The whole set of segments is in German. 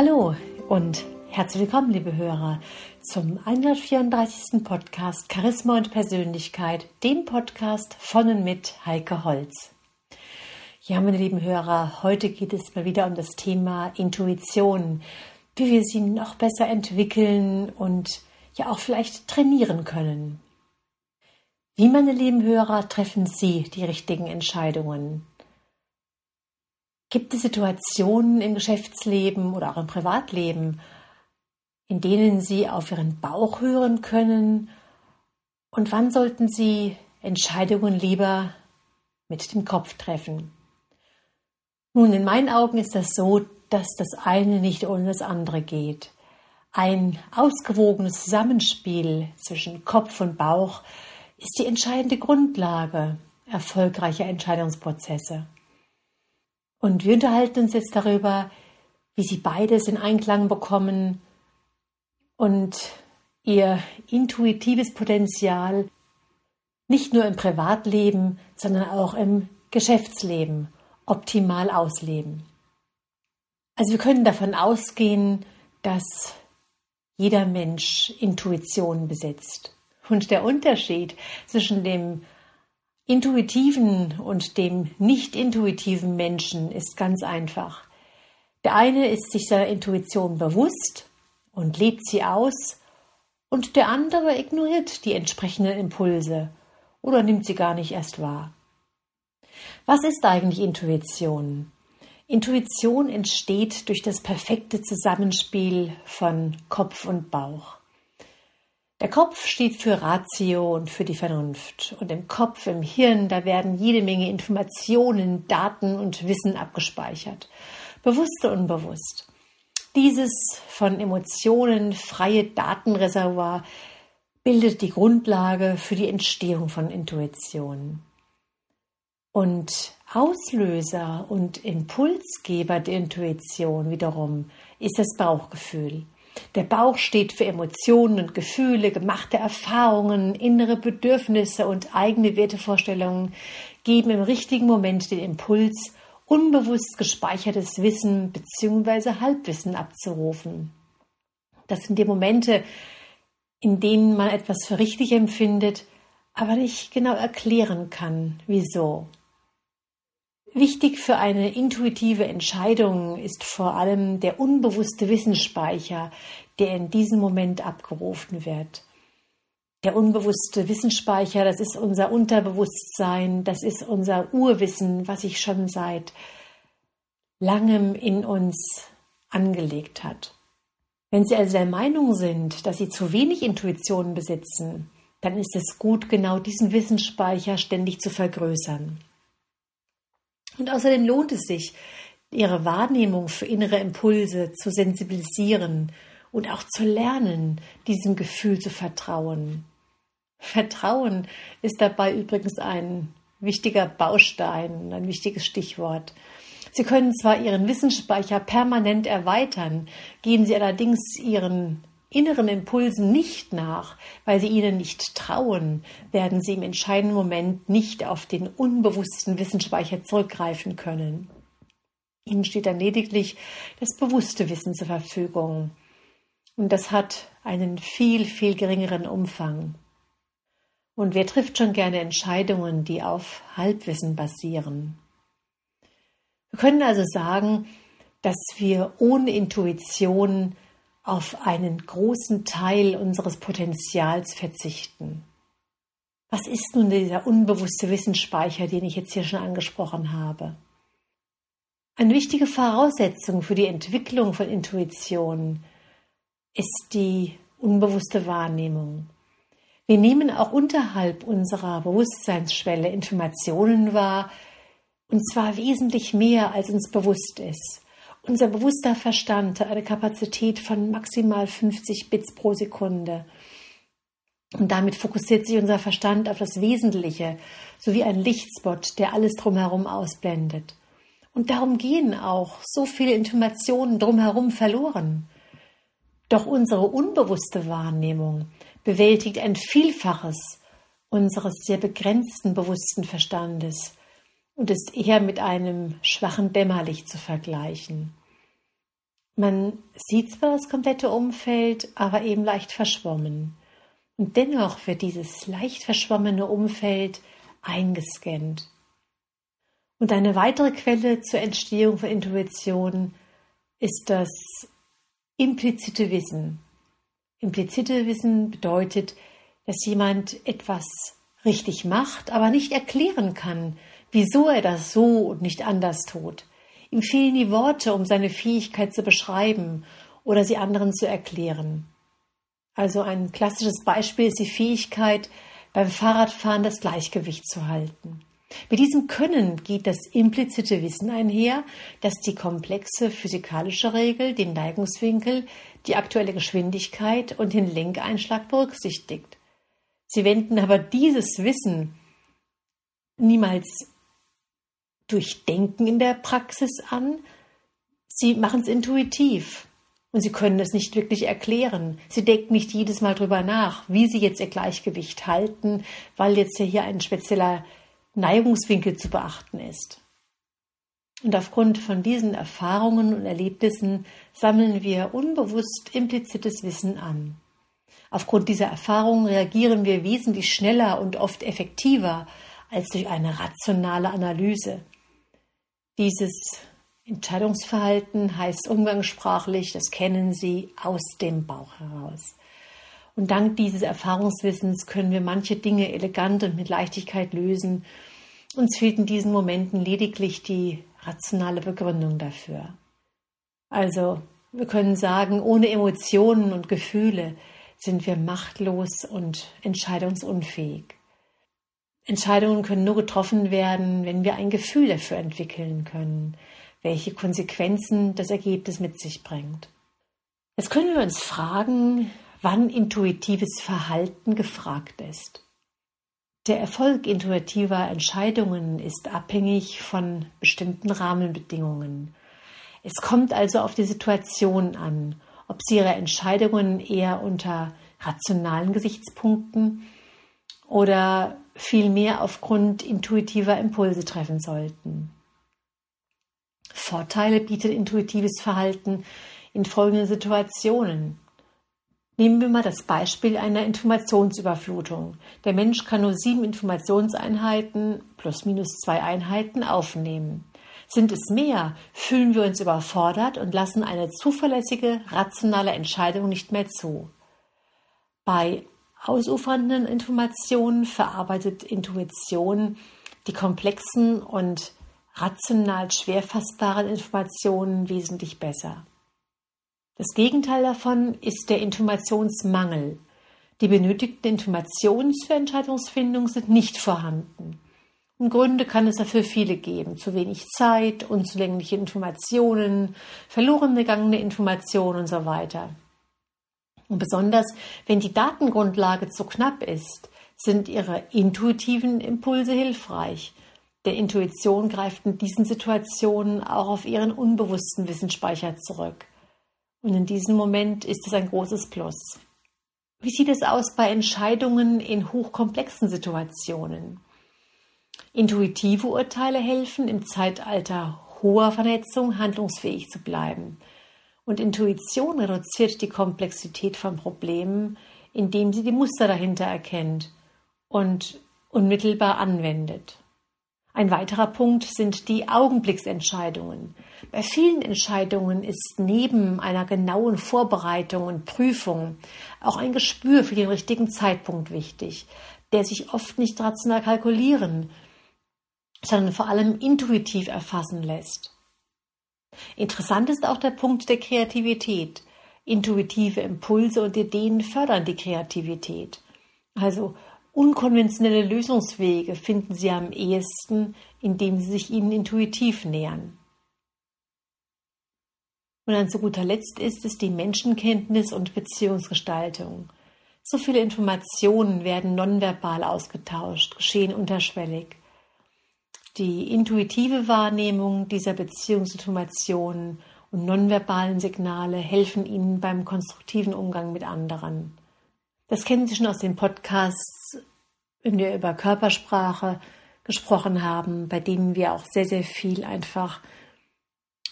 Hallo und herzlich willkommen, liebe Hörer, zum 134. Podcast Charisma und Persönlichkeit, dem Podcast von und mit Heike Holz. Ja, meine lieben Hörer, heute geht es mal wieder um das Thema Intuition, wie wir sie noch besser entwickeln und ja auch vielleicht trainieren können. Wie, meine lieben Hörer, treffen Sie die richtigen Entscheidungen? Gibt es Situationen im Geschäftsleben oder auch im Privatleben, in denen Sie auf Ihren Bauch hören können? Und wann sollten Sie Entscheidungen lieber mit dem Kopf treffen? Nun, in meinen Augen ist das so, dass das eine nicht ohne das andere geht. Ein ausgewogenes Zusammenspiel zwischen Kopf und Bauch ist die entscheidende Grundlage erfolgreicher Entscheidungsprozesse. Und wir unterhalten uns jetzt darüber, wie sie beides in Einklang bekommen und ihr intuitives Potenzial nicht nur im Privatleben, sondern auch im Geschäftsleben optimal ausleben. Also wir können davon ausgehen, dass jeder Mensch Intuition besitzt. Und der Unterschied zwischen dem intuitiven und dem nicht intuitiven Menschen ist ganz einfach. Der eine ist sich seiner Intuition bewusst und lebt sie aus, und der andere ignoriert die entsprechenden Impulse oder nimmt sie gar nicht erst wahr. Was ist eigentlich Intuition? Intuition entsteht durch das perfekte Zusammenspiel von Kopf und Bauch. Der Kopf steht für Ratio und für die Vernunft. Und im Kopf, im Hirn, da werden jede Menge Informationen, Daten und Wissen abgespeichert. Bewusst und unbewusst. Dieses von Emotionen freie Datenreservoir bildet die Grundlage für die Entstehung von Intuition. Und Auslöser und Impulsgeber der Intuition wiederum ist das Bauchgefühl. Der Bauch steht für Emotionen und Gefühle, gemachte Erfahrungen, innere Bedürfnisse und eigene Wertevorstellungen geben im richtigen Moment den Impuls, unbewusst gespeichertes Wissen bzw. Halbwissen abzurufen. Das sind die Momente, in denen man etwas für richtig empfindet, aber nicht genau erklären kann, wieso. Wichtig für eine intuitive Entscheidung ist vor allem der unbewusste Wissensspeicher, der in diesem Moment abgerufen wird. Der unbewusste Wissensspeicher, das ist unser Unterbewusstsein, das ist unser Urwissen, was sich schon seit langem in uns angelegt hat. Wenn Sie also der Meinung sind, dass Sie zu wenig Intuition besitzen, dann ist es gut, genau diesen Wissensspeicher ständig zu vergrößern. Und außerdem lohnt es sich, ihre Wahrnehmung für innere Impulse zu sensibilisieren und auch zu lernen, diesem Gefühl zu vertrauen. Vertrauen ist dabei übrigens ein wichtiger Baustein, ein wichtiges Stichwort. Sie können zwar Ihren Wissensspeicher permanent erweitern, gehen Sie allerdings Ihren inneren Impulsen nicht nach, weil sie ihnen nicht trauen, werden sie im entscheidenden Moment nicht auf den unbewussten Wissensspeicher zurückgreifen können. Ihnen steht dann lediglich das bewusste Wissen zur Verfügung. Und das hat einen viel, viel geringeren Umfang. Und wer trifft schon gerne Entscheidungen, die auf Halbwissen basieren? Wir können also sagen, dass wir ohne Intuition auf einen großen Teil unseres Potenzials verzichten. Was ist nun dieser unbewusste Wissensspeicher, den ich jetzt hier schon angesprochen habe? Eine wichtige Voraussetzung für die Entwicklung von Intuition ist die unbewusste Wahrnehmung. Wir nehmen auch unterhalb unserer Bewusstseinsschwelle Informationen wahr, und zwar wesentlich mehr, als uns bewusst ist. Unser bewusster Verstand hat eine Kapazität von maximal 50 Bits pro Sekunde. Und damit fokussiert sich unser Verstand auf das Wesentliche, sowie ein Lichtspot, der alles drumherum ausblendet. Und darum gehen auch so viele Informationen drumherum verloren. Doch unsere unbewusste Wahrnehmung bewältigt ein Vielfaches unseres sehr begrenzten bewussten Verstandes und ist eher mit einem schwachen Dämmerlicht zu vergleichen. Man sieht zwar das komplette Umfeld, aber eben leicht verschwommen. Und dennoch wird dieses leicht verschwommene Umfeld eingescannt. Und eine weitere Quelle zur Entstehung von Intuition ist das implizite Wissen. Implizite Wissen bedeutet, dass jemand etwas richtig macht, aber nicht erklären kann, wieso er das so und nicht anders tut. Ihm fehlen die Worte, um seine Fähigkeit zu beschreiben oder sie anderen zu erklären. Also ein klassisches Beispiel ist die Fähigkeit, beim Fahrradfahren das Gleichgewicht zu halten. Mit diesem Können geht das implizite Wissen einher, dass die komplexe physikalische Regel den Neigungswinkel, die aktuelle Geschwindigkeit und den Lenkeinschlag berücksichtigt. Sie wenden aber dieses Wissen niemals durch Denken in der Praxis an, sie machen es intuitiv. Und sie können es nicht wirklich erklären. Sie denken nicht jedes Mal drüber nach, wie sie jetzt ihr Gleichgewicht halten, weil jetzt hier ein spezieller Neigungswinkel zu beachten ist. Und aufgrund von diesen Erfahrungen und Erlebnissen sammeln wir unbewusst implizites Wissen an. Aufgrund dieser Erfahrungen reagieren wir wesentlich schneller und oft effektiver als durch eine rationale Analyse. Dieses Entscheidungsverhalten heißt umgangssprachlich, das kennen Sie aus dem Bauch heraus. Und dank dieses Erfahrungswissens können wir manche Dinge elegant und mit Leichtigkeit lösen. Uns fehlt in diesen Momenten lediglich die rationale Begründung dafür. Also, wir können sagen, ohne Emotionen und Gefühle sind wir machtlos und entscheidungsunfähig. Entscheidungen können nur getroffen werden, wenn wir ein Gefühl dafür entwickeln können, welche Konsequenzen das Ergebnis mit sich bringt. Jetzt können wir uns fragen, wann intuitives Verhalten gefragt ist. Der Erfolg intuitiver Entscheidungen ist abhängig von bestimmten Rahmenbedingungen. Es kommt also auf die Situation an, ob Sie Ihre Entscheidungen eher unter rationalen Gesichtspunkten oder vielmehr aufgrund intuitiver Impulse treffen sollten. Vorteile bietet intuitives Verhalten in folgenden Situationen. Nehmen wir mal das Beispiel einer Informationsüberflutung. Der Mensch kann nur sieben Informationseinheiten plus minus zwei Einheiten aufnehmen. Sind es mehr, fühlen wir uns überfordert und lassen eine zuverlässige, rationale Entscheidung nicht mehr zu. Bei ausufernden Informationen verarbeitet Intuition die komplexen und rational schwer fassbaren Informationen wesentlich besser. Das Gegenteil davon ist der Informationsmangel. Die benötigten Informationen zur Entscheidungsfindung sind nicht vorhanden. Und Gründe kann es dafür viele geben. Zu wenig Zeit, unzulängliche Informationen, verloren gegangene Informationen und so weiter. Und besonders, wenn die Datengrundlage zu knapp ist, sind ihre intuitiven Impulse hilfreich. Der Intuition greift in diesen Situationen auch auf ihren unbewussten Wissensspeicher zurück. Und in diesem Moment ist es ein großes Plus. Wie sieht es aus bei Entscheidungen in hochkomplexen Situationen? Intuitive Urteile helfen, im Zeitalter hoher Vernetzung handlungsfähig zu bleiben. Und Intuition reduziert die Komplexität von Problemen, indem sie die Muster dahinter erkennt und unmittelbar anwendet. Ein weiterer Punkt sind die Augenblicksentscheidungen. Bei vielen Entscheidungen ist neben einer genauen Vorbereitung und Prüfung auch ein Gespür für den richtigen Zeitpunkt wichtig, der sich oft nicht rational kalkulieren, sondern vor allem intuitiv erfassen lässt. Interessant ist auch der Punkt der Kreativität. Intuitive Impulse und Ideen fördern die Kreativität. Also Unkonventionelle Lösungswege finden Sie am ehesten, indem Sie sich ihnen intuitiv nähern. Und dann zu guter Letzt ist es die Menschenkenntnis und Beziehungsgestaltung. So viele Informationen werden nonverbal ausgetauscht, geschehen unterschwellig. Die intuitive Wahrnehmung dieser Beziehungssituationen und nonverbalen Signale helfen Ihnen beim konstruktiven Umgang mit anderen. Das kennen Sie schon aus den Podcasts, wenn wir über Körpersprache gesprochen haben, bei denen wir auch sehr, sehr viel einfach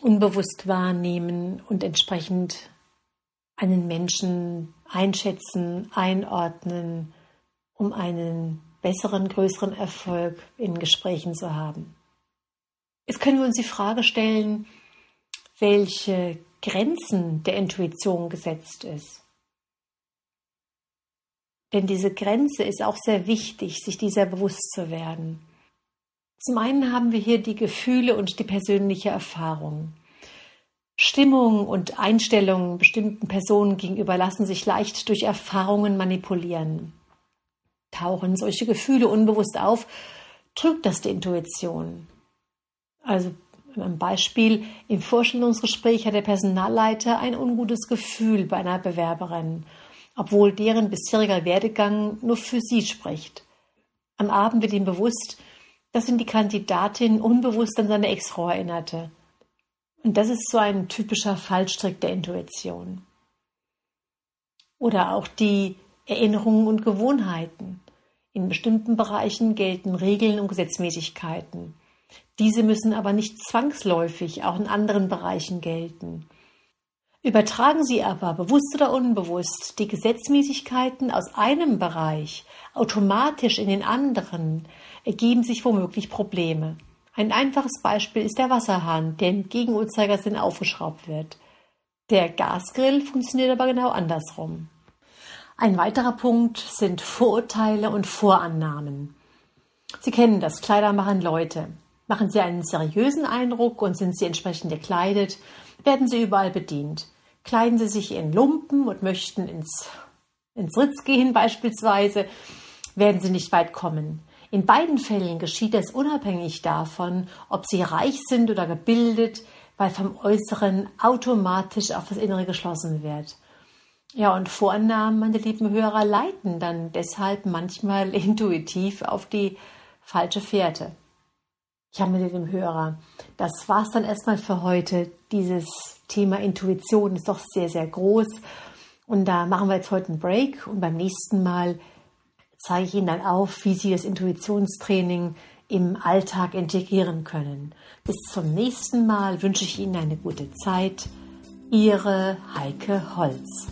unbewusst wahrnehmen und entsprechend einen Menschen einschätzen, einordnen, um einen besseren, größeren Erfolg in Gesprächen zu haben. Jetzt können wir uns die Frage stellen, welche Grenzen der Intuition gesetzt ist. Denn diese Grenze ist auch sehr wichtig, sich dieser bewusst zu werden. Zum einen haben wir hier die Gefühle und die persönliche Erfahrung. Stimmung und Einstellungen bestimmten Personen gegenüber lassen sich leicht durch Erfahrungen manipulieren. Tauchen solche Gefühle unbewusst auf, trügt das die Intuition. Also ein Beispiel, im Vorstellungsgespräch hat der Personalleiter ein ungutes Gefühl bei einer Bewerberin, obwohl deren bisheriger Werdegang nur für sie spricht. Am Abend wird ihm bewusst, dass ihn die Kandidatin unbewusst an seine Ex-Frau erinnerte. Und das ist so ein typischer Fallstrick der Intuition. Oder auch die Erinnerungen und Gewohnheiten. In bestimmten Bereichen gelten Regeln und Gesetzmäßigkeiten. Diese müssen aber nicht zwangsläufig auch in anderen Bereichen gelten. Übertragen Sie aber, bewusst oder unbewusst, die Gesetzmäßigkeiten aus einem Bereich automatisch in den anderen, ergeben sich womöglich Probleme. Ein einfaches Beispiel ist der Wasserhahn, der im Gegenuhrzeigersinn aufgeschraubt wird. Der Gasgrill funktioniert aber genau andersrum. Ein weiterer Punkt sind Vorurteile und Vorannahmen. Sie kennen das, Kleider machen Leute. Machen Sie einen seriösen Eindruck und sind Sie entsprechend gekleidet, werden Sie überall bedient. Kleiden Sie sich in Lumpen und möchten ins, ins Ritz gehen beispielsweise, werden Sie nicht weit kommen. In beiden Fällen geschieht es unabhängig davon, ob Sie reich sind oder gebildet, weil vom Äußeren automatisch auf das Innere geschlossen wird. Ja, und Vorannahmen, meine lieben Hörer, leiten dann deshalb manchmal intuitiv auf die falsche Fährte. Ja, meine lieben Hörer, das war's dann erstmal für heute. Dieses Thema Intuition ist doch sehr, sehr groß. Und da machen wir jetzt heute einen Break und beim nächsten Mal zeige ich Ihnen dann auf, wie Sie das Intuitionstraining im Alltag integrieren können. Bis zum nächsten Mal wünsche ich Ihnen eine gute Zeit. Ihre Heike Holz.